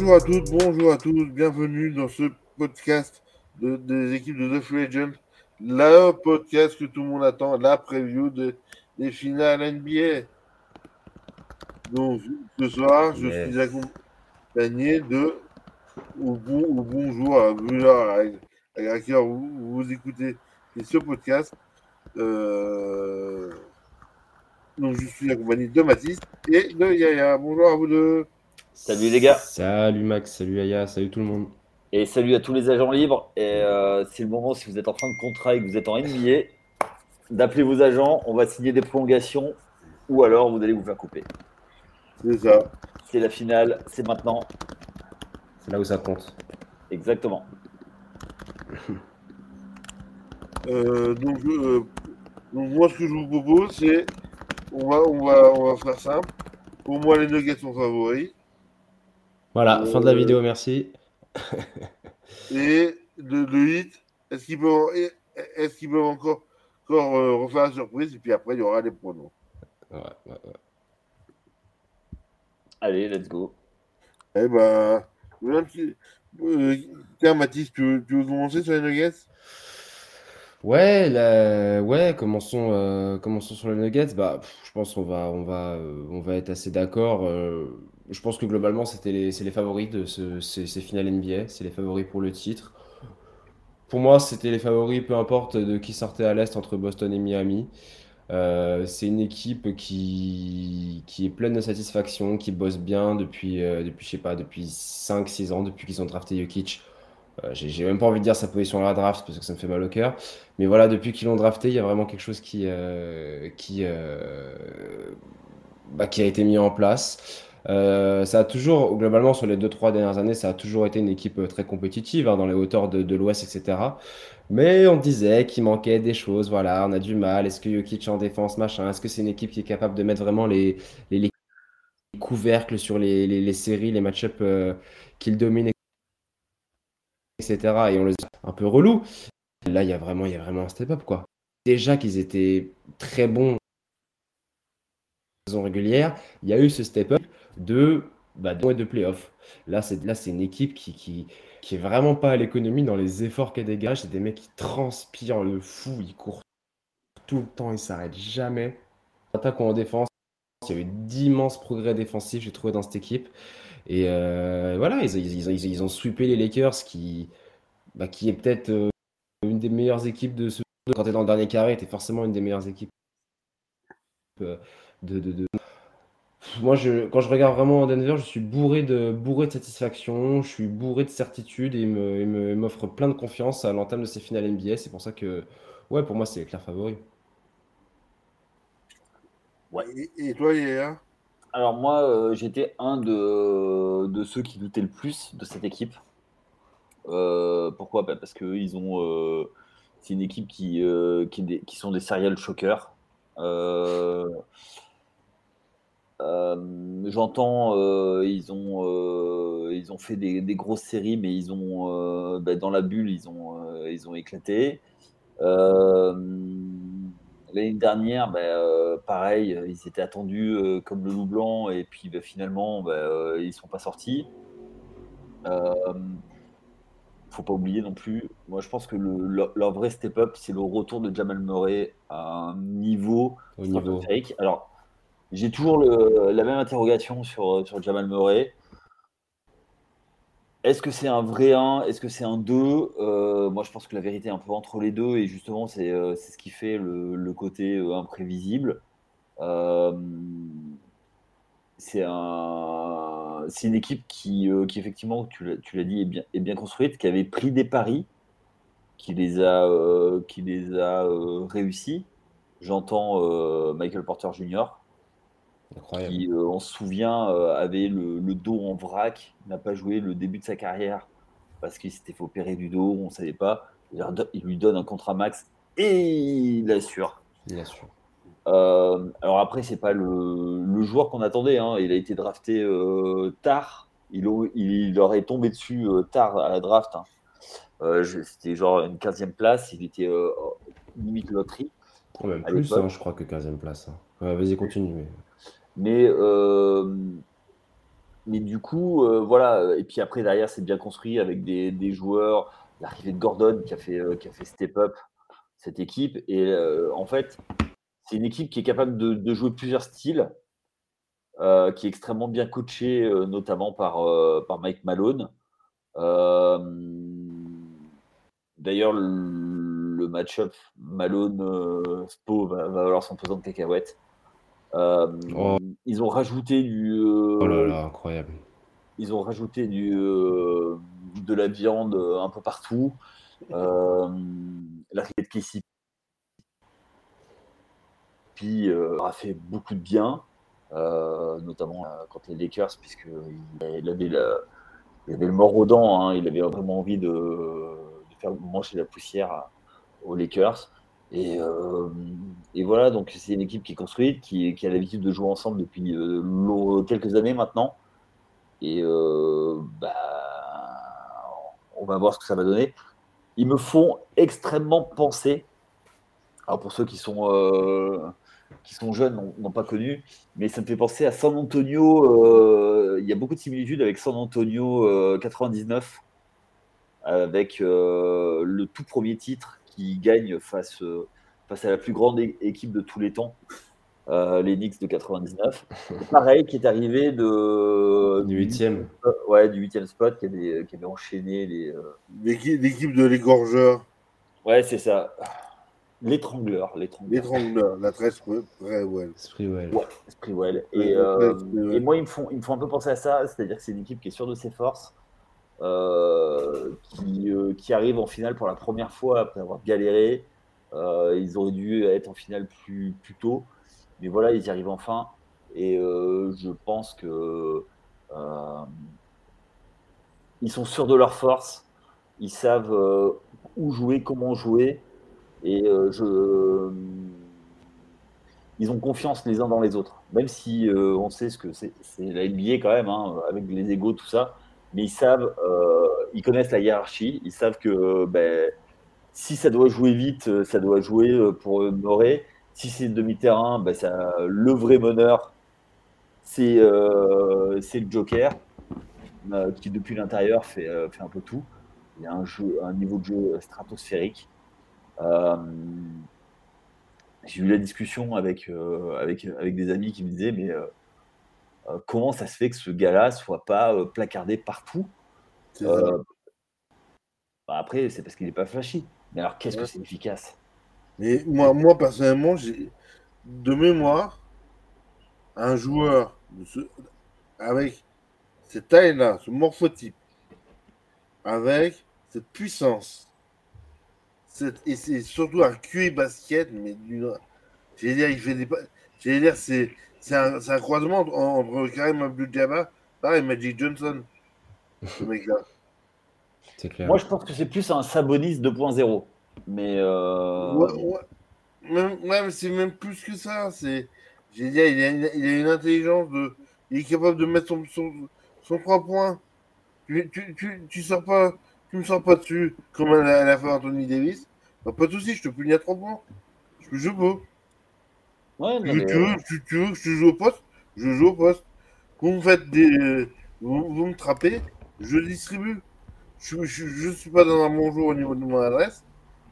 Bonjour à toutes, bonjour à tous, bienvenue dans ce podcast de- des équipes de The Free Agent, le podcast que tout le monde attend, la preview de- des finales NBA. Donc ce soir, je Yes. suis accompagné de, ou, bon, ou bonjour, à l'heure à, à heure vous, vous écoutez ce podcast. Euh, donc je suis accompagné de Mathis et de Yaya. Bonjour à vous deux. Salut les gars. Salut Max, salut Aya, salut tout le monde. Et salut à tous les agents libres. Et euh, c'est le moment, si vous êtes en fin de contrat et que vous êtes en NBA, d'appeler vos agents. On va signer des prolongations ou alors vous allez vous faire couper. C'est ça. C'est la finale, c'est maintenant. C'est là où ça compte. Exactement. Euh, donc, euh, donc moi, ce que je vous propose, c'est on va, on va, on va faire simple. Pour moi, les Nuggets sont favoris. Voilà, fin de la vidéo, merci. Et le, le hit, est-ce qu'ils peuvent, encore, encore euh, refaire la surprise Et puis après, il y aura les pronoms. Ouais, ouais, ouais. Allez, let's go. Eh ben, euh, tiens, Mathis, tu veux, tu veux commencer sur les Nuggets? Ouais, là, ouais, commençons, euh, commençons sur les Nuggets. Bah, pff, je pense qu'on va, on va, euh, on va être assez d'accord. Je pense que globalement, c'était les, c'est les favoris de ce, ces, finales NBA. C'est les favoris pour le titre. Pour moi, c'était les favoris, peu importe de qui sortait à l'Est entre Boston et Miami. Euh, c'est une équipe qui, qui est pleine de satisfaction, qui bosse bien depuis, euh, depuis je sais pas, depuis 5-6 ans, depuis qu'ils ont drafté Jokic. Euh, j'ai même pas envie de dire sa position à la draft parce que ça me fait mal au cœur. Mais voilà, depuis qu'ils l'ont drafté, il y a vraiment quelque chose qui, qui, bah, qui a été mis en place. Euh, ça a toujours, globalement, sur les 2-3 dernières années, ça a toujours été une équipe euh, très compétitive hein, dans les hauteurs de, de l'Ouest, etc. Mais on disait qu'il manquait des choses, voilà, on a du mal. Est-ce que Jokic en défense, machin, est-ce que c'est une équipe qui est capable de mettre vraiment les, les, les couvercles sur les, séries, les match-ups euh, qu'il domine, etc. Et on les a un peu relou. Là, il y a vraiment, un step-up, quoi. Déjà qu'ils étaient très bons régulière, il y a eu ce step-up de, bah, de, de playoff. Là, c'est une équipe qui, qui, qui est vraiment pas à l'économie dans les efforts qu'elle dégage. C'est des mecs qui transpirent le fou, ils courent tout le temps, ils s'arrêtent jamais. Attaque en défense, il y a eu d'immenses progrès défensifs, j'ai trouvé, dans cette équipe. Et euh, voilà, ils, ils, ils, ils ont sweepé les Lakers, qui, bah, qui est peut-être euh, une des meilleures équipes de ce. Quand tu es dans le dernier carré, tu es forcément une des meilleures équipes euh, de, de, de... Moi, je, quand je regarde vraiment Denver, je suis bourré de, bourré de satisfaction, je suis bourré de certitude et il m'offre plein de confiance à l'entame de ces finales NBA. C'est pour ça que, ouais, pour moi, c'est les clairs favoris. et, et toi, Alors moi, euh, j'étais un de, de ceux qui doutaient le plus de cette équipe. Euh, pourquoi? Bah, Parce que ils ont, euh, c'est une équipe qui, euh, qui, est des- qui sont des serial shockers. Euh, euh, J'entends, euh, ils ont, euh, ils ont fait des, des grosses séries, mais ils ont, bah, dans la bulle, ils ont, ils ont éclaté. L'année dernière, bah, pareil, ils étaient attendus comme le loup blanc, et puis bah, finalement, bah, ils ne sont pas sortis. Euh, faut pas oublier non plus, moi je pense que le, leur, leur vrai step-up, c'est le retour de Jamal Murray à un niveau Au niveau. Alors, j'ai toujours la même interrogation sur, sur Jamal Murray. Est-ce que c'est un vrai 1 Est-ce que c'est un 2 Euh, Moi, je pense que la vérité est un peu entre les deux, et justement, c'est euh, ce qui fait le, le côté euh, imprévisible. Euh, c'est un, une équipe qui, euh, qui effectivement, tu l'as dit, est bien, est bien construite, qui avait pris des paris, qui les a, euh, qui les a euh, réussis. J'entends euh, Michael Porter Jr., Incroyable. qui, euh, on se souvient, euh, avait le, le dos en vrac, n'a pas joué le début de sa carrière parce qu'il s'était fait opérer du dos, on ne savait pas. Il lui donne un contrat max et il assure. Euh, alors après, c'est pas le, le joueur qu'on attendait. hein. Il a été drafté tard. Il, il leur est tombé dessus tard à la draft. hein. C'était genre une 15e place. Il était limite loterie. Même plus, hein, je crois que 15e place. vas-y, continue. mais- Mais euh, mais du coup, euh, voilà. Et puis après, derrière, c'est bien construit avec des, des joueurs. L'arrivée de Gordon qui a fait, euh, qui a fait step up cette équipe. Et en fait, c'est une équipe qui est capable de, de jouer plusieurs styles, qui est extrêmement bien coachée, notamment par, par Mike Malone. D'ailleurs, le, le match-up Malone-Spo va, va valoir son pesant de cacahuètes. Euh, Oh. Ils ont rajouté du. euh, Oh là là, incroyable. ils ont rajouté du, euh, de la viande un peu partout. L'arrivée de Casey puis euh, a fait beaucoup de bien, euh, notamment euh, contre les Lakers, puisque il avait, la- il avait le mort aux dents. hein. il avait vraiment envie de, de faire manger la poussière aux Lakers. Et, euh, et voilà, donc c'est une équipe qui est construite, qui, a l'habitude de jouer ensemble depuis euh, lo- quelques années maintenant. Et euh, bah, on va voir ce que ça va donner. Ils me font extrêmement penser, alors pour ceux qui sont, euh, qui sont jeunes, n'ont- pas connu, mais ça me fait penser à San Antonio. euh, il y a beaucoup de similitudes avec San Antonio euh, 99, avec euh, le tout premier titre qui gagne face, euh, face à la plus grande équipe de tous les temps, euh, les Knicks de 99. Pareil, qui est arrivé de, Du huitième. euh, ouais, du huitième spot qui avait, qui avait enchaîné les. euh, L'équipe de l'égorgeur, Ouais, c'est ça. L'étrangleur, l'étrangleur. la tresse très well. Sprewell. Ouais, Sprewell. Ouais, Et, euh, ouais, Sprewell. et moi, ils me, font, ils me font un peu penser à ça, c'est-à-dire que c'est une équipe qui est sûre de ses forces, qui, euh, qui arrive en finale pour la première fois après avoir galéré. Euh, ils auraient dû être en finale plus, tôt, mais voilà, ils y arrivent enfin. Et euh, je pense que euh, ils sont sûrs de leur force, ils savent euh, où jouer, comment jouer, et euh, ils ont confiance les uns dans les autres, même si euh, on sait ce que c'est, c'est la NBA quand même, hein, avec les égaux, tout ça. Mais ils savent, euh, ils connaissent la hiérarchie, ils savent que ben, si ça doit jouer vite, euh, ça doit jouer euh, pour honorer. Si c'est demi-terrain, ben, ça, le vrai meneur, c'est euh, le Joker, qui depuis l'intérieur fait, fait un peu tout. Il a un, jeu, un niveau de jeu stratosphérique. J'ai eu la discussion avec, avec, avec des amis qui me disaient mais comment ça se fait que ce gars-là soit pas euh, placardé partout? Euh, bah Après, c'est parce qu'il n'est pas flashy. Mais alors, qu'est-ce Ouais. que c'est efficace? Mais moi, moi personnellement, j'ai de mémoire un joueur de ce- avec cette taille-là, ce morphotype, avec cette puissance, cette, et c'est surtout un QI basket, mais. J'allais dire, il fait des. J'allais dire, c'est c'est un, croisement entre, entre Karim Abdul-Jabbar et Magic Johnson, ce mec-là. Clair. Moi, je pense que c'est plus un Sabonis 2.0. Mais euh, Ouais, ouais. Même, ouais, mais c'est même plus que ça. C'est, j'ai dit, il a, une, il a une intelligence de, il est capable de mettre son, son, son 3 points. Tu, tu, tu, tu sors pas, tu me sors pas dessus comme elle a, elle a fait Anthony Davis. Bah, pas de souci, je te punis à 3 points. Je, je peux. Ouais, non, Tu, mais, tu veux, tu, tu veux que je joue au poste Je joue au poste. Vous me faites des, vous, vous me trappez, je distribue. Je, je suis pas dans un bon jour au niveau de mon adresse.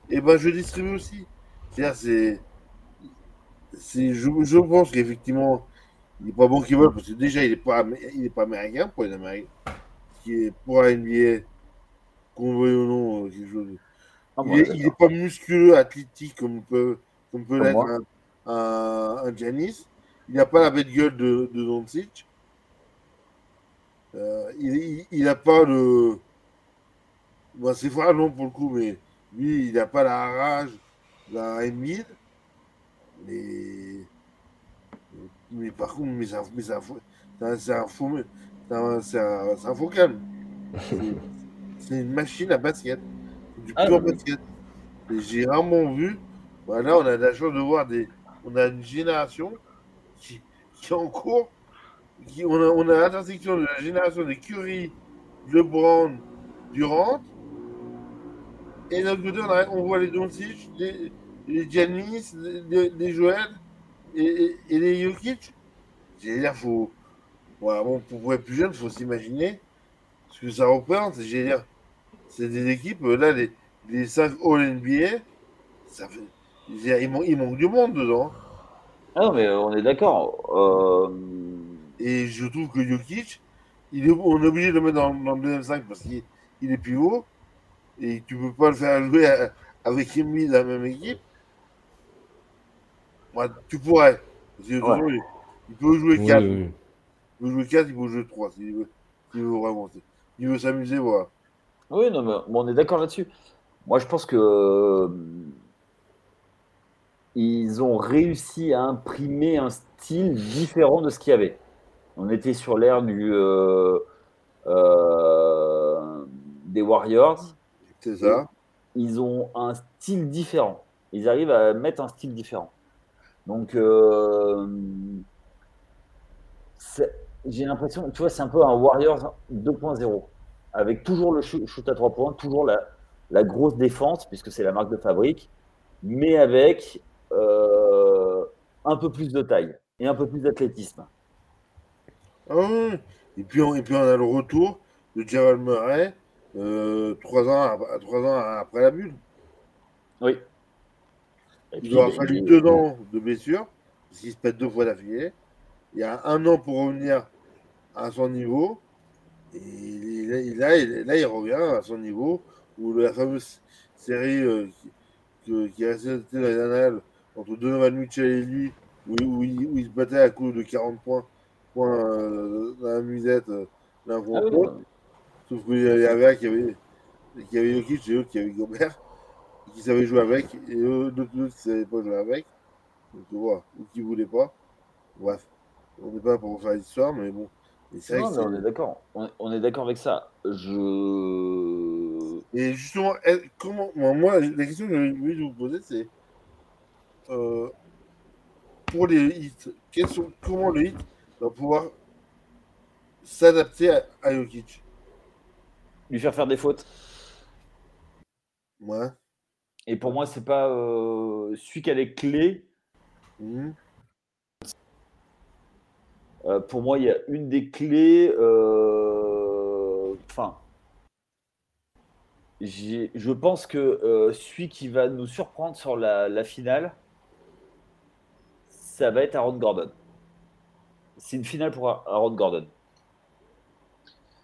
Et ben je distribue aussi. C'est. c'est je, je pense qu'effectivement, il n'est pas bon qu'il vole, parce que déjà, il n'est pas, il est pas américain pour les Américains. Qui est pour la NBA, qu'on veuille ou non, euh, quelque chose. Ah, il bon, est, d'accord. il est pas musculeux, athlétique comme peut, comme peut l'être. Un, Giannis. Il n'a pas la bête gueule de, de Doncic. Euh, il n'a pas le. Bon, c'est vrai, non, pour le coup, mais lui, il n'a pas la rage d'un Embiid. Mais. Mais par contre, mais c'est un, mais faux- c'est un, faux. C'est un, un, faux calme. C'est- une machine à basket. Du Ah, pur oui. basket. Et J'ai rarement vu. Voilà, on a la chance de voir des. On a une génération qui, qui est en cours. Qui, on a, on a l'intersection de la génération des Curry, LeBron, Durant. Et de l'autre côté, on, voit les Doncic, les, les les, les Joel et, et, les Jokic. Dire, faut. Ouais, bon, pour être plus jeune, il faut s'imaginer ce que ça représente. J'ai c'est des équipes, là, les, les 5 All-NBA, ça fait, il, manque, il manque du monde dedans. Ah non, mais on est d'accord. Euh... Et je trouve que Jokic, il est, on est obligé de le mettre dans, dans le deuxième 5 parce qu'il il est pivot. Et tu peux pas le faire jouer avec Emily dans la même équipe. Moi, tu pourrais. Ouais. il, peut jouer 4. Oui, oui. Il peut jouer 4, il peut jouer 3 s'il veut, s'il veut vraiment. Il veut s'amuser, voilà. Oui, non, mais on est d'accord là-dessus. Moi, je pense que euh, ils ont réussi à imprimer un style différent de ce qu'il y avait. On était sur l'ère du euh, euh, des Warriors. C'est ça. Ils ont un style différent. Ils arrivent à mettre un style différent. Donc, euh, j'ai l'impression, tu vois, c'est un peu un Warriors 2.0, avec toujours le shoot à trois points, toujours la, la grosse défense, puisque c'est la marque de fabrique, mais avec un peu plus de taille et un peu plus d'athlétisme. Ah. Et, puis on, et puis on a le retour de Gerald Murray euh, trois, ans, trois ans après la bulle. Oui. Et Il aura fallu deux ans de blessure, parce qu'il se pète deux fois d'affilée. Il y a un an pour revenir à son niveau. Et là, il, là, il revient à son niveau, où la fameuse série euh, qui, qui est restée dans les annales entre Donovan Mitchell et lui, où, où il, où il se battait à coup de 40 points, points euh, dans la musette euh, l'un Ah contre oui, l'autre. Sauf qu'il y avait un qui avait, qui avait Jokic et l'autre qui avait Gobert, qui savaient jouer avec, et eux, d'autres qui ne savaient pas jouer avec. Donc voilà, ou qui ne voulaient pas. Bref, on n'est pas là pour faire l'histoire, mais bon. Non, mais on est d'accord. On, est d'accord avec ça. Je. Et justement, comment, moi, la question que envie de vous poser, c'est euh, pour les hits, quels sont, comment le hit va pouvoir s'adapter à, à Jokic? Lui faire faire des fautes. Ouais. Et pour moi, c'est pas euh, celui qui a les clés. Mhm. Euh, pour moi, il y a une des clés. Enfin, je pense que celui qui va nous surprendre sur la, la finale, ça va être Aaron Gordon. C'est une finale pour Aaron Gordon.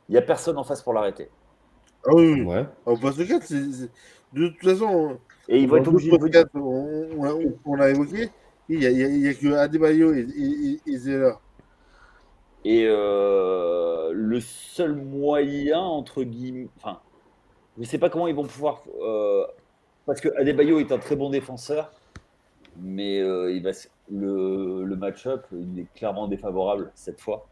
Il n'y a personne en face pour l'arrêter. Ah oui. Ouais. Au poste 4, c'est, c'est- de toute façon, Et il va être dans obligé de d'autres venir. podcasts, on, on, l'a- évoqué, il n'y a, que Adebayo et, et, et, et Zeller. Et euh, le seul moyen, entre guillemets, enfin, je ne sais pas comment ils vont pouvoir, euh, parce que Adebayo est un très bon défenseur, mais euh, il va, le, le match-up, il est clairement défavorable cette fois.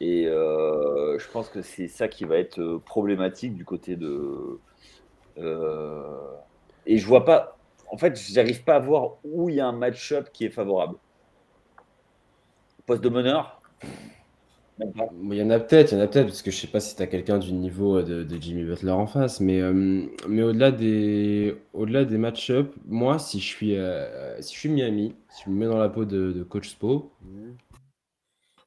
Et euh, je pense que c'est ça qui va être euh, problématique du côté de. et je vois pas, en fait, j'arrive pas à voir où il y a un match-up qui est favorable. Poste de meneur, Il y en a peut-être, il y en a peut-être, parce que je sais pas si tu as quelqu'un du niveau euh, de, de Jimmy Butler en face, mais, euh, mais au-delà des, au-delà des match-up, moi, si je suis, euh, si je suis Miami, si je me mets dans la peau de, de Coach Spo.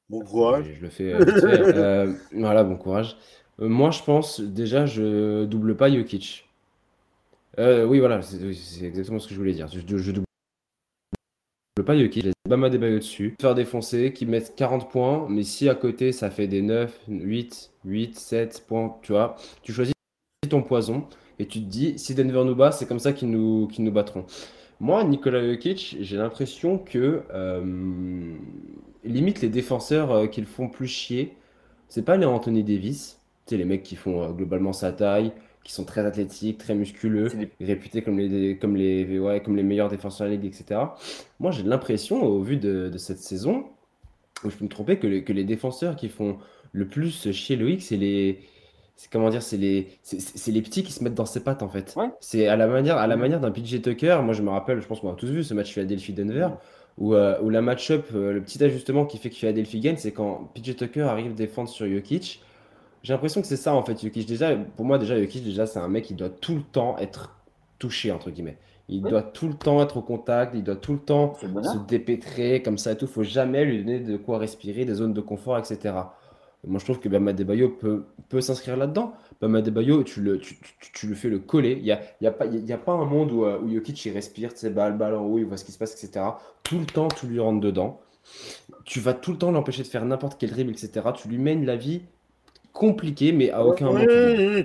Bon courage. je, je le fais euh, euh, voilà, bon courage. Euh, moi, je pense, déjà, je double pas Jokic. Euh, oui, voilà, c'est exactement ce que je voulais dire. Je, je double pas Jokic, laisse Bama Debayo dessus, faire défoncer, qui mettent 40 points, mais si à côté ça fait des 9, 8, 8, 7 points, tu vois, tu choisis ton poison et tu te dis, si Denver nous bat, c'est comme ça qu'ils nous, qu'ils battront. Moi, Nikola Jokic, j'ai l'impression que euh, limite les défenseurs euh, qui le font plus chier, c'est pas les Anthony Davis, sais, les mecs qui font euh, globalement sa taille, qui sont très athlétiques, très musculeux, réputés comme les, comme les, ouais, comme les meilleurs défenseurs de la ligue, etc. Moi, j'ai l'impression, au vu de, de cette saison, où je peux me tromper, que, les- que les défenseurs qui font le plus chier Loïc, c'est les. C'est comment dire, c'est les, c'est- les petits qui se mettent dans ses pattes en fait. Ouais. C'est à la manière, à la manière d'un PJ Tucker. Moi, je me rappelle, je pense qu'on a tous vu ce match Philadelphie-Denver, où, euh, où la match-up, euh, le petit ajustement qui fait que Philadelphie gagne, c'est quand PJ Tucker arrive défendre sur Jokic. J'ai l'impression que c'est ça en fait, Jokic. Déjà, pour moi, déjà, Jokic, déjà, c'est un mec qui doit tout le temps être touché, entre guillemets. Il doit tout le temps être au contact, il doit tout le temps se dépêtrer, comme ça et tout. Il faut jamais lui donner de quoi respirer, des zones de confort, etc. moi, je trouve que Bama Debayo peut, peut s'inscrire là-dedans. Bama Debayo, tu le, tu, tu, le fais le coller. Il n'y a, y a, pas, y a pas un monde où, où Jokic il respire, tu sais, balle, balle en haut, il voit ce qui se passe, etc. Tout le temps, tu lui rentres dedans. Tu vas tout le temps l'empêcher de faire n'importe quel dribble, etc. Tu lui mènes la vie compliqué, mais à aucun moment.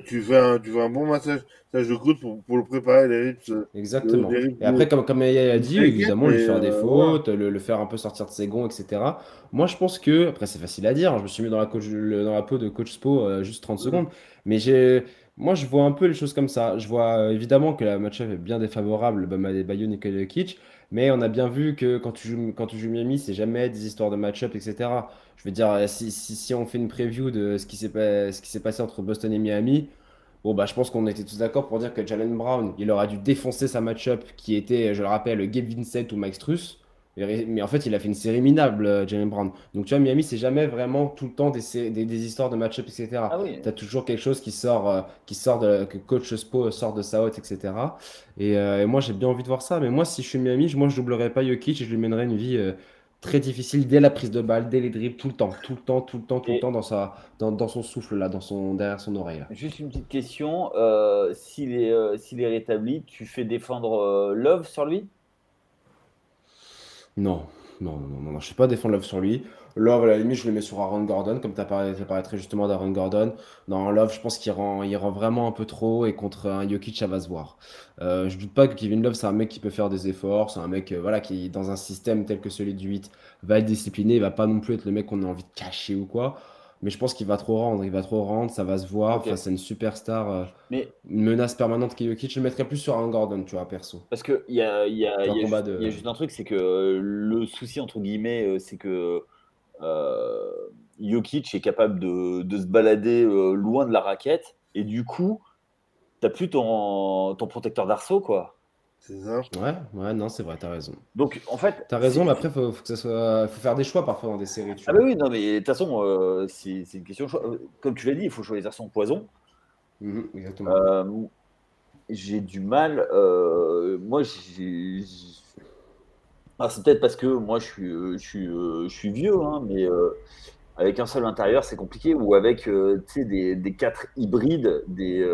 tu, fais un, tu fais un bon massage, de coude pour, pour, le préparer, les rips. Euh, Exactement. et après, comme, comme a dit, évidemment, lui faire des euh, fautes, le, faire un peu sortir de ses gonds, etc. Moi, je pense que, après, c'est facile à dire, hein, je me suis mis dans la, coach, dans la peau de coach Spo euh, juste 30 secondes, mais j'ai. Moi, je vois un peu les choses comme ça. Je vois évidemment que la match-up est bien défavorable, Bama Bayo, Nicolas Kitsch, mais on a bien vu que quand tu joues, Miami, c'est jamais des histoires de match-up, etc. Je veux dire, si, si, on fait une preview de ce qui s'est passé entre Boston et Miami, bon, bah, je pense qu'on était tous d'accord pour dire que Jalen Brown, il aurait dû défoncer sa match-up qui était, je le rappelle, Gabe Vincent ou Max Truss. Mais en fait, il a fait une série minable, euh, Jalen Brown. Donc, tu vois, Miami, c'est jamais vraiment tout le temps des, des, histoires de match-up, etc. Ah tu as toujours quelque chose qui sort, euh, qui sort de, que coach Spo sort de sa haute, etc. Euh, et, moi, j'ai bien envie de voir ça. Mais moi, si je suis Miami, moi, je doublerais pas Jokic et je lui mènerais une vie très difficile dès la prise de balle, dès les dribbles, tout le temps, tout le temps, tout le temps, tout le temps dans, sa, dans, dans, son souffle, là, dans son, derrière son oreille. Juste une petite question. S'il est, est, rétabli, tu fais défendre Love sur lui? Non, non, non, non, non, je ne sais pas défendre Love sur lui. Love, à la limite, je le mets sur Aaron Gordon, comme tu as très justement d'Aaron Gordon. Non, Love, je pense qu'il rend, il rend vraiment un peu trop et contre un Jokic, ça va se voir. Euh, je doute pas que Kevin Love, c'est un mec qui peut faire des efforts, c'est un mec euh, voilà, qui, dans un système tel que celui du 8, va être discipliné, il va pas non plus être le mec qu'on a envie de cacher ou quoi mais je pense qu'il va trop rendre. Il va trop rendre, ça va se voir. Enfin, c'est une superstar, euh, mais... une menace permanente qui Je le mettrais plus sur un Gordon, tu vois, perso. Parce qu'il y a, y, a, y, a juste un truc, c'est que euh, le souci, entre guillemets, euh, c'est que euh, Jokic est capable de, de se balader loin de la raquette. Et du coup, tu n'as plus ton, ton protecteur d'arceau, quoi. C'est ça. Ouais, ouais, non, c'est vrai, t'as raison. Donc, en fait. T'as raison, mais après, faut, faut, que ça soit... faut faire des choix parfois dans des séries. ah, bah oui, non, mais de toute façon, euh, c'est une question de choix. Euh, comme tu l'as dit, il faut choisir son poison. Mhm, exactement. Euh, j'ai du mal. moi, j'ai. Ah, c'est peut-être parce que moi, je suis, je suis, je suis vieux, hein, mais avec un seul intérieur, c'est compliqué. Ou avec des, des quatre hybrides des,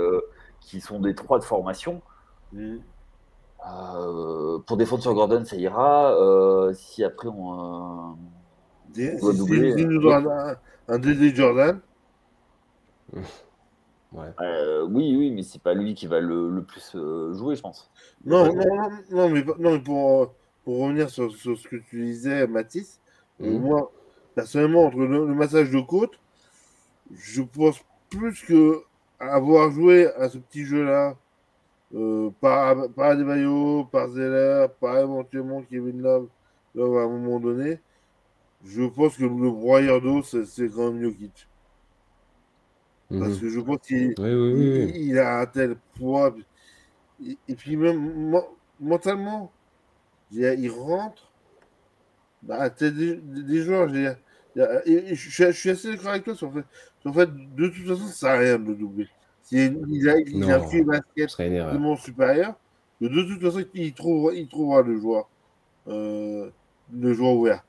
qui sont des trois de formation. Mhm. Euh, pour défendre sur Gordon, ça ira. Euh, si après on, euh, doit doubler. un, un DD Jordan. oui, oui, mais c'est pas lui qui va le, plus jouer, je pense. Non, non, non, mais, non, mais pour, pour revenir sur, sur, ce que tu disais, Mathis, mhm. moi, personnellement, entre le, massage de côte, je pense plus que avoir joué à ce petit jeu-là euh, par, par Adebayo, par Zeller, par éventuellement Kevin Love, Love à un moment donné, je pense que le broyeur d'eau, c'est quand même Jokic. Parce mhm. que je pense qu'il il, a un tel poids. Et, puis même mentalement, il rentre. Bah, des, des, joueurs, je, je, suis assez d'accord avec toi sur fait, sur fait, de toute façon, ça sert à rien de le doubler il a, il a fait basket de mon supérieur, de toute façon, il, trouve, il trouvera le joueur, euh, le joueur ouvert.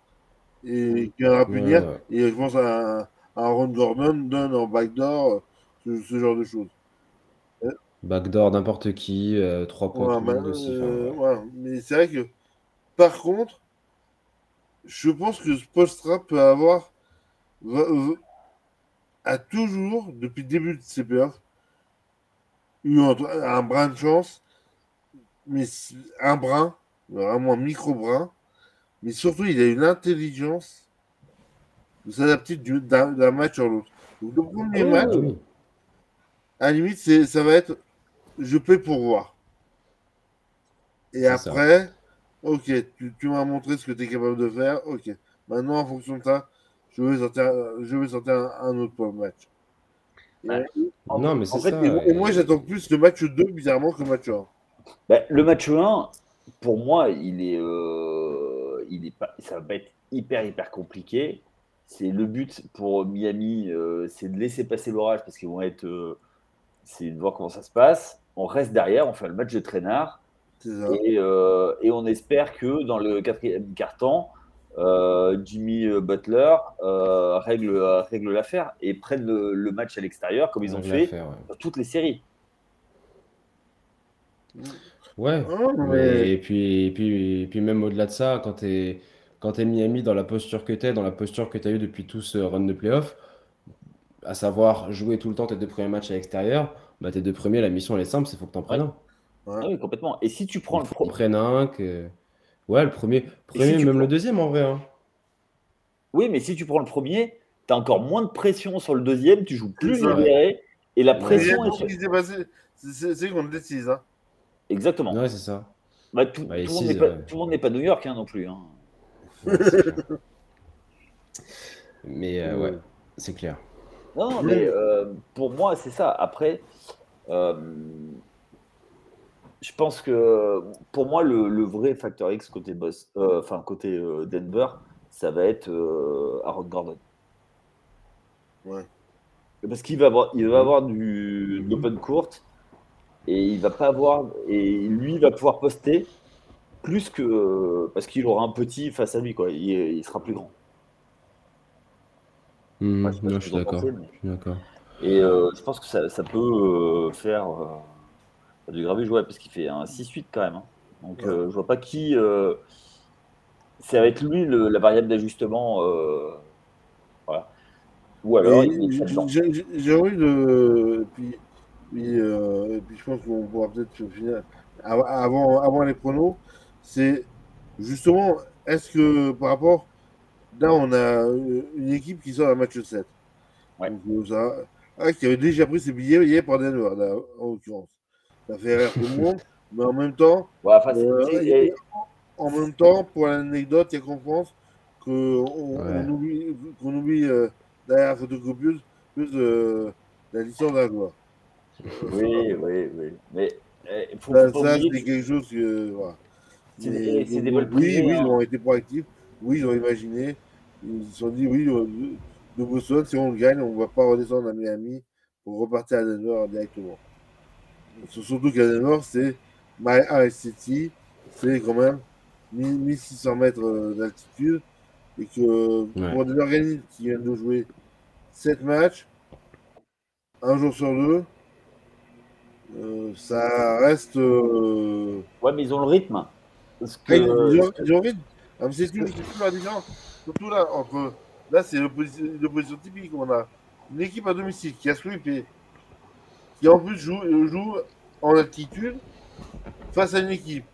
Et qui aura pu dire, et je pense à, à Ron Gordon, donne en backdoor, ce, ce genre de choses. Backdoor, n'importe qui, euh, 3 points. Ouais, aussi, euh, ouais. Mais c'est vrai que, par contre, je pense que Postra peut avoir, a toujours, depuis le début de ses eu un, brin de chance, mais un brin, vraiment un micro-brin, mais surtout il a une intelligence de s'adapter d'un match à l'autre. le premier ah match, à la limite, ça va être je peux pourvoir. Et après, ok, tu, m'as montré ce que tu es capable de faire, ok. Maintenant, en fonction de ça, je vais sortir, je vais sortir un, autre point de match. Non, mais c'est ça. Et, moi, j'attends plus le match 2, bizarrement, que le match 1. Bah, le match 1, pour moi, il est, euh, il est pas, ça va être hyper, hyper compliqué. C'est le but pour Miami, euh, c'est de laisser passer l'orage parce qu'ils vont être. Euh, c'est de voir comment ça se passe. On reste derrière, on fait le match de traînard. Et, euh, et, on espère que dans le quatrième quart-temps, Jimmy Butler euh, règle, règle l'affaire et prenne le, match à l'extérieur comme ils ont fait dans toutes les séries. Ouais, ah, et, puis, et, puis, et puis même au-delà de ça, quand tu es, quand es Miami dans la posture que tu es, dans la posture que tu as eu depuis tout ce run de playoff, à savoir jouer tout le temps tes deux premiers matchs à l'extérieur, bah, tes deux premiers, la mission elle est simple, c'est faut que tu en prennes un. Ah oui, complètement. Et si tu prends le premier. un, que... Ouais, le premier, premier même le deuxième en vrai. Hein. Oui, mais si tu prends le premier, tu as encore moins de pression sur le deuxième, tu joues plus libéré. Et la pression. C'est qu'on décise. Hein. Exactement. Ouais, c'est ça. Bah, tout, bah, tout, le monde n'est pas, New York hein, non plus. Hein. mais euh, ouais, c'est clair. Non, mais euh, pour moi, c'est ça. Après, euh, je pense que pour moi, le, vrai facteur X côté boss, euh, enfin côté Denver, ça va être Aaron Gordon. Ouais. Parce qu'il va avoir, il va avoir du open court et il va pas avoir et lui va pouvoir poster plus que parce qu'il aura un petit face à lui quoi. il sera plus grand. Mmh, je, suis d'accord. Et euh, je pense que ça, ça peut euh, faire euh, du gravé jouer parce qu'il fait un 6-8 quand même. Hein. Donc je vois pas qui. c'est avec lui le, la variable d'ajustement. voilà. Ou alors. J'ai envie de. Puis, puis, puis je pense qu'on pourra peut-être finir avant, avant les pronos. C'est justement, est-ce que par rapport Là, on a euh, une équipe qui sort un match 7. Donc, euh, ça, ah, qui avait déjà pris ses billets hier par Denver, là, en l'occurrence. Ça fait rire tout le monde, mais en même temps, euh, en même temps, pour l'anecdote, il y a qu'on pense qu'on on oublie, qu'on oublie derrière la photocopieuse plus la licence d'un joueur. Oui, oui, oui. Mais il faut, ça, ça c'est quelque chose que. Voilà. C'est des, des Oui, oui, ils hein. ont été proactifs. Oui, ils ont imaginé. Ils se sont dit, oui, de Boston, si on gagne, on ne va pas redescendre à Miami pour repartir à Denver directement. Surtout qu'à Denver, c'est My City, c'est quand même 1600 mètres euh, d'altitude. Et que pour des organismes qui viennent de jouer 7 matchs, un jour sur deux, euh, ça reste. Euh, ouais, mais ils ont le rythme. Parce que... ils, ont, ils ont le rythme. Ah, c'est tout, tout la différence. Surtout là, entre. Là, c'est l'opposition typique. On a une équipe à domicile qui a sweepé, qui en plus joue, joue en altitude face à une équipe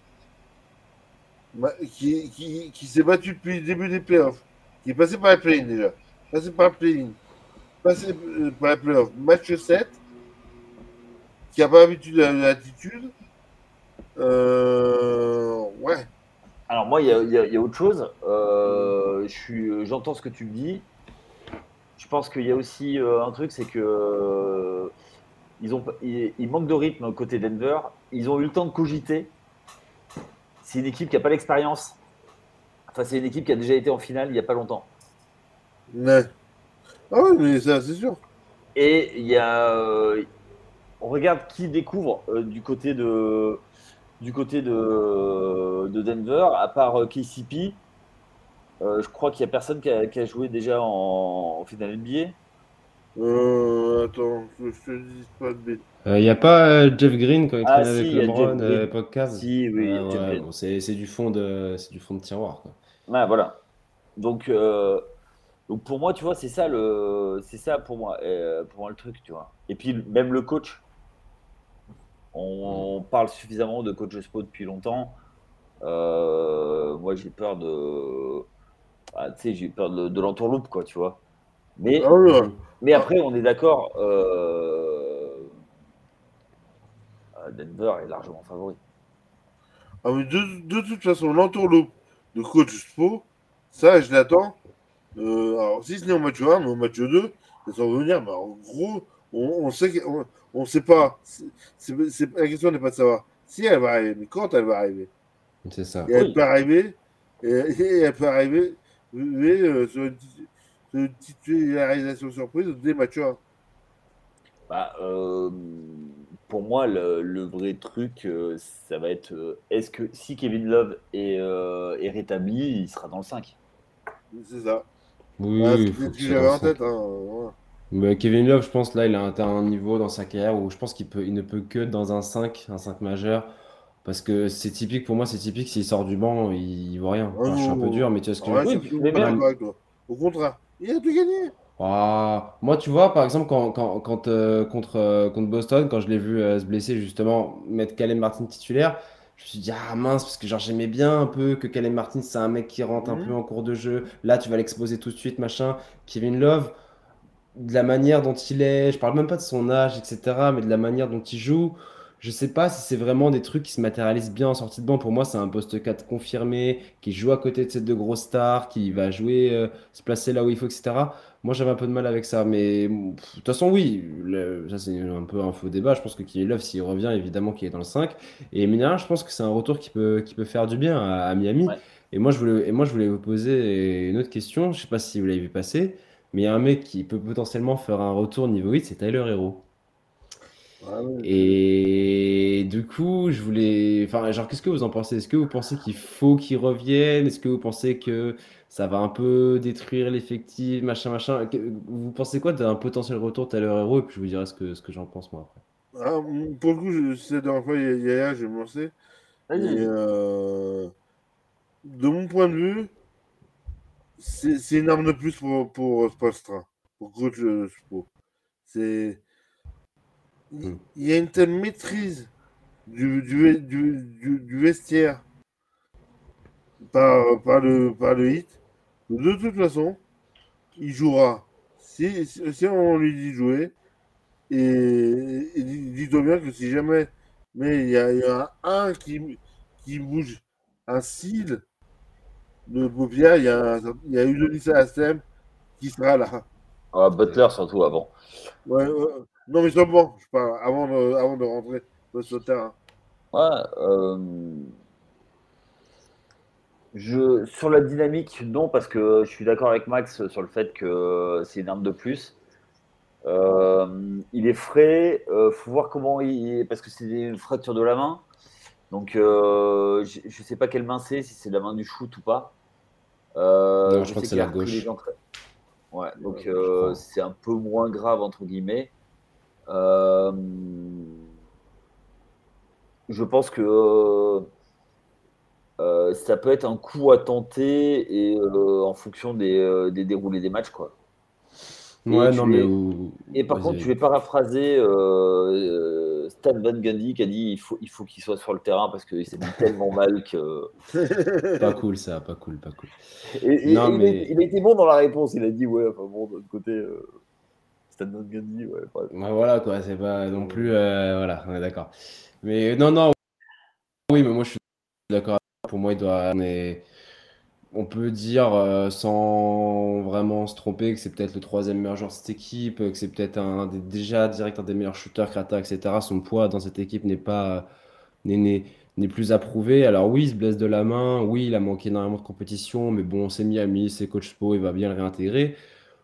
qui, qui, qui s'est battue depuis le début des playoffs, qui est passée par la play déjà, passée par la play passée euh, par la playoff, match 7, qui n'a pas l'habitude de l'altitude. Euh, ouais. Alors moi, il y, a, autre chose. Euh, j'entends ce que tu me dis. Je pense qu'il y a aussi euh, un truc, c'est que ils, ont, ils, manquent de rythme côté Denver. Ils ont eu le temps de cogiter. C'est une équipe qui n'a pas l'expérience. Enfin, c'est une équipe qui a déjà été en finale il n'y a pas longtemps. Ouais. Ah oui, mais ça, c'est sûr. Et il y a. on regarde qui découvre du côté de du côté de, de Denver, à part euh, KCP. Euh, je crois qu'il n'y a personne qui a, joué déjà en, finale NBA. Euh, attends, je te dis pas de bêtises. Il n'y a pas Jeff Green quand il ah, avec LeBron à l'époque Si, oui. c'est du fond de c'est du fond de tiroir. Quoi. Ah, voilà. Donc, donc pour moi, tu vois, c'est ça le c'est ça pour moi pour moi le truc, tu vois. Et puis même le coach, on, parle suffisamment de coach Spo depuis longtemps. Euh, moi, j'ai peur de. Ah, tu sais, j'ai peur de, l'entourloupe, quoi, tu vois. Mais, ah mais après, on est d'accord. Euh, Denver est largement favori. Ah, mais de, toute façon, l'entourloupe de coach Spo, ça, je l'attends. Euh, alors, si ce n'est au match 1, mais au match 2, ça va venir. Mais en gros, on, sait qu'on ne sait pas. la question n'est pas de savoir si elle va arriver, mais quand elle va arriver. C'est ça. Et elle peut arriver, et, elle peut arriver euh, sur, une, titularisation surprise des matchs bah, euh, pour moi, le, vrai truc, euh, ça va être euh, est-ce que si Kevin Love est, euh, est, rétabli, il sera dans le 5 C'est ça. Oui, c'est ce que en tête. Hein, Kevin Love, je pense, là, il a atteint un niveau dans sa carrière où je pense qu'il peut, il ne peut que dans un 5, un 5 majeur. Parce que c'est typique, pour moi, c'est typique, s'il sort du banc, il, ne voit rien. je suis un peu dur, mais tu vois ce que je veux dire. Au contraire, il a tout gagné. Ah, moi, tu vois, par exemple, quand, quand, quand, euh, contre, euh, contre Boston, quand je l'ai vu euh, se blesser, justement, mettre Caleb Martin titulaire, je me suis dit, ah mince, parce que genre j'aimais bien un peu que Caleb Martin, c'est un mec qui rentre un mhm. peu en cours de jeu. Là, tu vas l'exposer tout de suite, machin. Kevin Love, de la manière dont il est, je parle même pas de son âge, etc., mais de la manière dont il joue. Je sais pas si c'est vraiment des trucs qui se matérialisent bien en sortie de banc. Pour moi, c'est un poste 4 confirmé, qui joue à côté de ces deux grosses stars, qui va jouer, se placer là où il faut, etc. Moi, j'avais un peu de mal avec ça, mais de toute façon, oui, ça c'est un peu un faux débat. Je pense que Kevin Love, s'il revient, évidemment qu'il est dans le 5. Et Minera, je pense que c'est un retour qui peut, qui peut faire du bien à, Miami. Et, moi, je voulais, et moi, je voulais vous poser une autre question. Je sais pas si vous l'avez vu passer, mais il y a un mec qui peut potentiellement faire un retour niveau 8, c'est Tyler Hero. Et du coup, je voulais. Enfin, genre, qu'est-ce que vous en pensez? Est-ce que vous pensez qu'il faut qu'il revienne? Est-ce que vous pensez que ça va un peu détruire l'effectif, machin, machin? Vous pensez quoi d'un potentiel retour de l'heure héros? Et puis je vous dirai ce que, ce que j'en pense moi après. Ah, pour le coup, je, c'est la dernière fois, Yaya, j'ai lancé. Euh, de mon point de vue, c'est, c'est une arme de plus pour, pour Spolstra, pour coach Spo. C'est. Hmm. Il y a une telle maîtrise du, du, du, du vestiaire par, par, le, par le hit de toute façon, il jouera. Si, si on lui dit jouer, et, dis-toi bien que si jamais mais il y, a un qui, qui bouge un cil de paupière, il y a, il y a Udonis Assem qui sera là. Ah, Butler surtout avant. Ouais, non mais c'est bon, je parle avant de, avant de rentrer sur le terrain. Ouais, euh, je, sur la dynamique, non, parce que je suis d'accord avec Max sur le fait que c'est une arme de plus. Euh, il est frais, il euh, faut voir comment il est, parce que c'est une fracture de la main. Donc, euh, je ne sais pas quelle main c'est, si c'est la main du shoot ou pas. non, je, crois que c'est la gauche. Ouais, donc c'est un peu moins grave, entre guillemets. Je pense que euh, ça peut être un coup à tenter et euh, en fonction des, euh, des, déroulés des matchs quoi. Ouais, non, mais et par contre, je vais paraphraser Stan Van Gundy qui a dit il faut il faut qu'il soit sur le terrain parce qu'il s'est mis tellement mal que. pas cool ça, pas cool, pas cool. Et, non, mais... il, a, été bon dans la réponse. Il a dit ouais, enfin bon, de l'autre côté. Stan ouais. voilà quoi, c'est pas non plus voilà, on est d'accord. Mais non non. Oui, mais moi je suis d'accord pour moi, il doit. On peut dire euh, sans vraiment se tromper que c'est peut-être le troisième meilleur joueur de cette équipe, que c'est peut-être un des, déjà direct un des meilleurs shooters, Krata, etc. Son poids dans cette équipe n'est pas n'est plus approuvé. Alors oui, il se blesse de la main, oui, il a manqué énormément de compétition, mais bon, c'est Miami, c'est coach Spo, il va bien le réintégrer.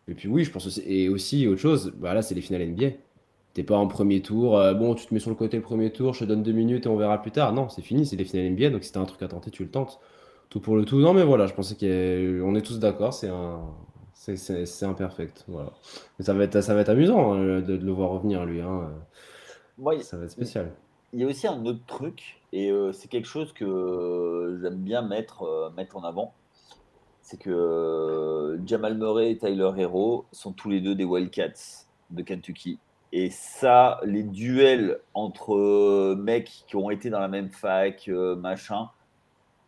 Et puis oui, je pense aussi, et aussi autre chose, bah là c'est les finales NBA. T'es pas en premier tour, euh, bon, tu te mets sur le côté le premier tour, je te donne deux minutes et on verra plus tard. Non, c'est fini, c'est les finales NBA, donc si t'as un truc à tenter, tu le tentes. Tout pour le tout. Non, mais voilà, je pensais qu'on est tous d'accord, c'est un. C'est imperfect. Voilà. Mais ça va être, ça va être amusant hein, de, le voir revenir, lui. Hein. ça va être spécial. Il y a aussi un autre truc, et euh, c'est quelque chose que j'aime bien mettre, euh, mettre en avant. C'est que Jamal Murray et Tyler Hero sont tous les deux des Wildcats de Kentucky. Et ça, les duels entre euh, mecs qui ont été dans la même fac, euh, machin,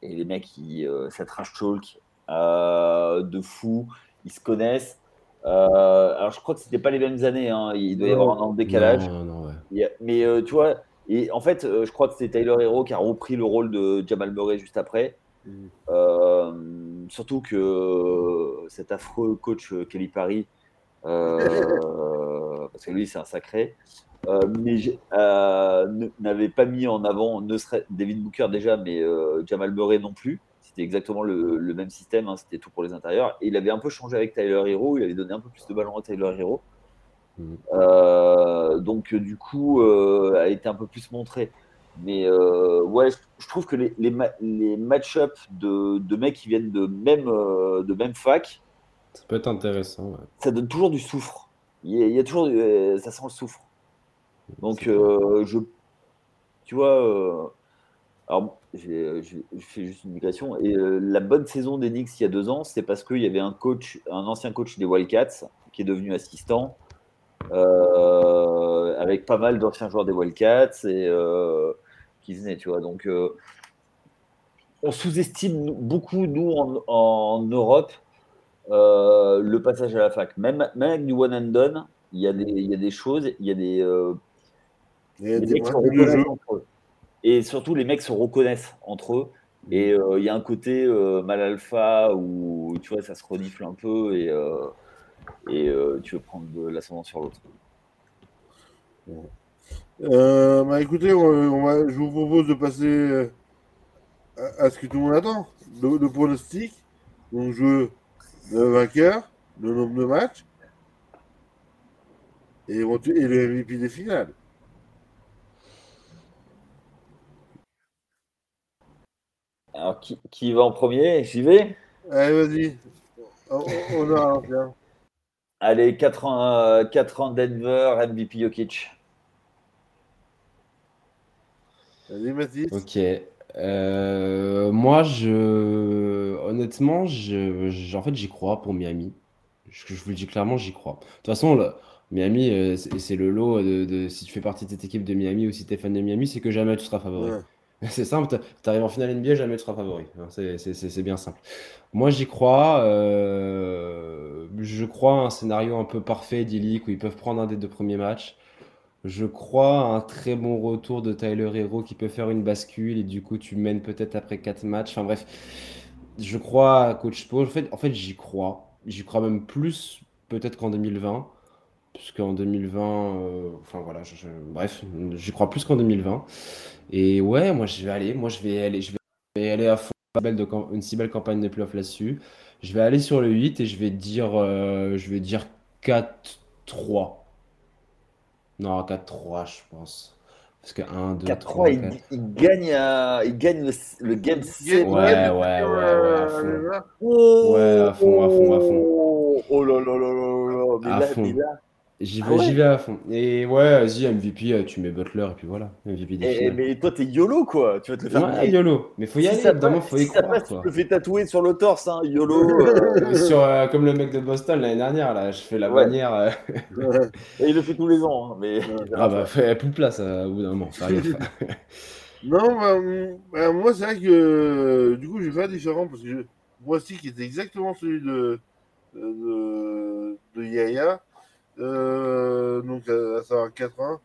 et les mecs qui, euh, ça trash talk de fou, ils se connaissent. alors je crois que c'était pas les mêmes années, hein, il doit y avoir un an de décalage. mais tu vois, et en fait, je crois que c'était Tyler Hero qui a repris le rôle de Jamal Murray juste après. Mm. Surtout que cet affreux coach Kelly Paris parce que lui, c'est un sacré. Euh, mais euh, n'avait pas mis en avant ne serait David Booker déjà, mais euh, Jamal Murray non plus. C'était exactement le, même système, hein, c'était tout pour les intérieurs. Et il avait un peu changé avec Tyler Hero, il avait donné un peu plus de ballon à Tyler Hero. Euh, donc, du coup, euh, a été un peu plus montré. Mais euh, ouais, je, trouve que les, les, les match-up de, de, mecs qui viennent de même, de même fac, ça peut être intéressant. Ça donne toujours du soufre. Il y a, toujours, ça sent le soufre. Donc, je, tu vois, alors j'ai fait juste une migration. Et la bonne saison d'Enix il y a deux ans, c'est parce qu'il y avait un coach, un ancien coach des Wildcats qui est devenu assistant euh, avec pas mal d'anciens joueurs des Wildcats et euh, qui venaient, tu vois. Donc, euh, on sous-estime beaucoup, nous, en, Europe, le passage à la fac. Même, même avec du one and done, il y, a des, il y a des choses, il y a des. Il y a des entre eux. Et surtout, les mecs se reconnaissent entre eux. Et il y a un côté mal alpha où tu vois, ça se renifle un peu et, et euh, tu veux prendre de l'ascendant sur l'autre. Euh, bah écoutez, on va, je vous propose de passer euh, à, ce que tout le monde attend, le, pronostic. Donc, je le vainqueur, le nombre de matchs et, et le MVP des finales. Alors, qui, qui va en premier? J'y vais Allez, vas-y. On, a un, Allez, 4 ans, 4 euh, ans Denver, MVP Jokic. Vas-y, Mathis. Ok. Euh, moi, je, honnêtement, je, en fait, j'y crois pour Miami. Je, vous le dis clairement, j'y crois. De toute façon, Miami, euh, c'est le lot de, si tu fais partie de cette équipe de Miami ou si tu es fan de Miami, c'est que jamais tu seras favori. C'est simple, tu arrives en finale NBA, jamais tu seras favori. Hein, c'est bien simple. Moi, j'y crois. Euh, je crois à un scénario un peu parfait, idyllique, où ils peuvent prendre un des deux premiers matchs. Je crois à un très bon retour de Tyler Hero qui peut faire une bascule et du coup, tu mènes peut-être après quatre matchs. Enfin bref, je crois à Coach Paul. En fait, en fait j'y crois. J'y crois même plus peut-être qu'en 2020 puisqu'en 2020, euh, enfin voilà, bref, j'y crois plus qu'en 2020. Et ouais, moi je vais aller, moi je vais aller, je vais aller à fond une si belle campagne de playoff là-dessus. Je vais aller sur le 8 et je vais dire, euh, je vais dire 4-3. Non, 4-3, je pense. Parce que 1, 2, 4, 3, il, il, gagne, à, il gagne le, le game 7. Ouais, ouais, ouais, ouais, à fond. Ouais, à fond, à fond, à fond. Oh là là là là là. Mais à là, fond. Mais là, J'y ah vais, j'y vais à fond. Et ouais, vas-y, MVP, euh, tu mets Butler et puis voilà. MVP des et, mais toi, t'es YOLO, quoi. Tu vas te le faire. Ouais, YOLO. Mais faut y aller, évidemment, faut y croire. Passe, quoi. Tu le fais tatouer sur le torse, hein, YOLO. Euh... sur, euh, comme le mec de Boston l'année dernière, là, je fais la ouais. bannière. Euh... et il le fait tous les ans. Hein, mais... Ah bah, fait plus de place au bout d'un moment. non, bah, bah, moi, c'est vrai que du coup, j'ai fait différent parce que je... moi aussi, qui était exactement celui de, de, de Yaya. Euh, donc à, savoir 4-1.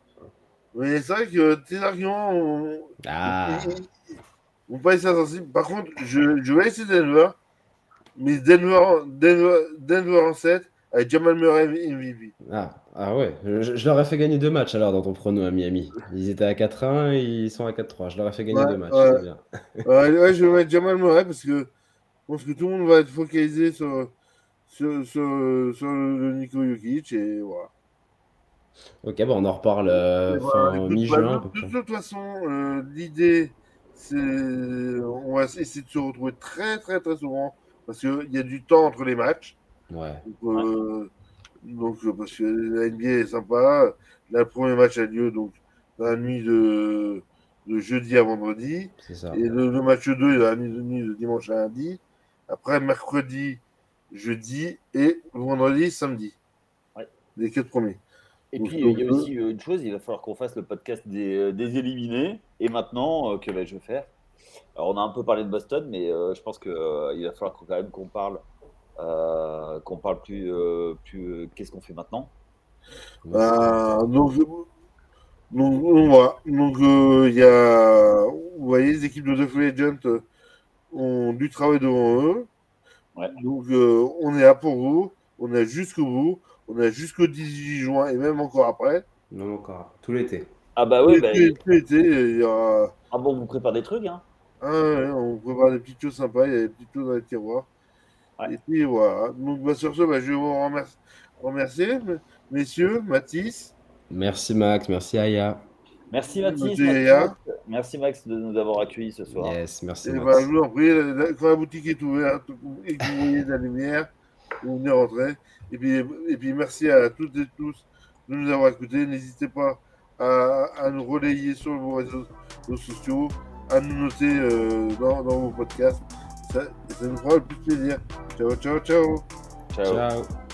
Mais c'est vrai que tes arguments ont, ah. pas été sensibles. Par contre, je, je vais essayer Denver, mais Denver, Denver, Denver en 7 avec Jamal Murray MVP. Ah, ah ouais, je, je, leur ai fait gagner deux matchs alors dans ton prono à Miami. Ils étaient à 4-1 et ils sont à 4-3. Je leur ai fait gagner ouais, deux matchs. Ouais. Bien. ouais, ouais, je vais mettre Jamal Murray parce que je pense que tout le monde va être focalisé sur sur, sur, sur le Nico Jokic et voilà. Ok, bon, on en reparle euh, fin mi-juin. De, de, toute façon, euh, l'idée, c'est. On va essayer de se retrouver très, très, très souvent parce qu'il y a du temps entre les matchs. Ouais. Donc, euh, donc, parce que la NBA est sympa. Le premier match a lieu donc, dans la nuit de, de jeudi à vendredi. Ça. Et le, le, match 2 est dans la nuit de dimanche à lundi. Après, mercredi, jeudi et vendredi, samedi. Ouais. Les quatre premiers. Et Donc, puis, il y a aussi une chose, il va falloir qu'on fasse le podcast des, euh, des éliminés. Et maintenant, euh, que vais-je faire? Alors, on a un peu parlé de Boston, mais euh, je pense qu'il euh, va falloir quand même qu'on parle, euh, qu'on parle plus, plus qu'est-ce qu'on fait maintenant? Donc, donc, voilà. Donc, il y a, vous voyez, les équipes de The Free Agent ont du travail devant eux. Ouais. Donc, euh, on est là pour vous. On est jusqu'au bout. On est jusqu'au 18 juin et même encore après. Non, encore. Tout l'été. Ah, bah oui. Bah, tout l'été. Il y aura... Ah bon, on vous prépare des trucs, hein? Ah ouais, on prépare des petites choses sympas. Il y a des petites choses dans les tiroirs. Ouais. Et puis voilà. Donc, bah, sur ce, bah, je vais vous remercier. remercier. messieurs, Mathis. Merci Max, merci Aya. Merci Mathis. Merci. Max. Merci Max de nous avoir accueillis ce soir. Yes, merci Et Max. bah, je vous en prie, quand la boutique est ouverte et que vous voyez de la lumière, vous venez rentrer. Et puis, et puis merci à toutes et tous de nous avoir écoutés. N'hésitez pas à, à nous relayer sur vos réseaux, réseaux sociaux, à nous noter euh, dans, dans vos podcasts. Ça, ça nous fera le plus plaisir. Ciao, ciao, ciao. Ciao. Ciao.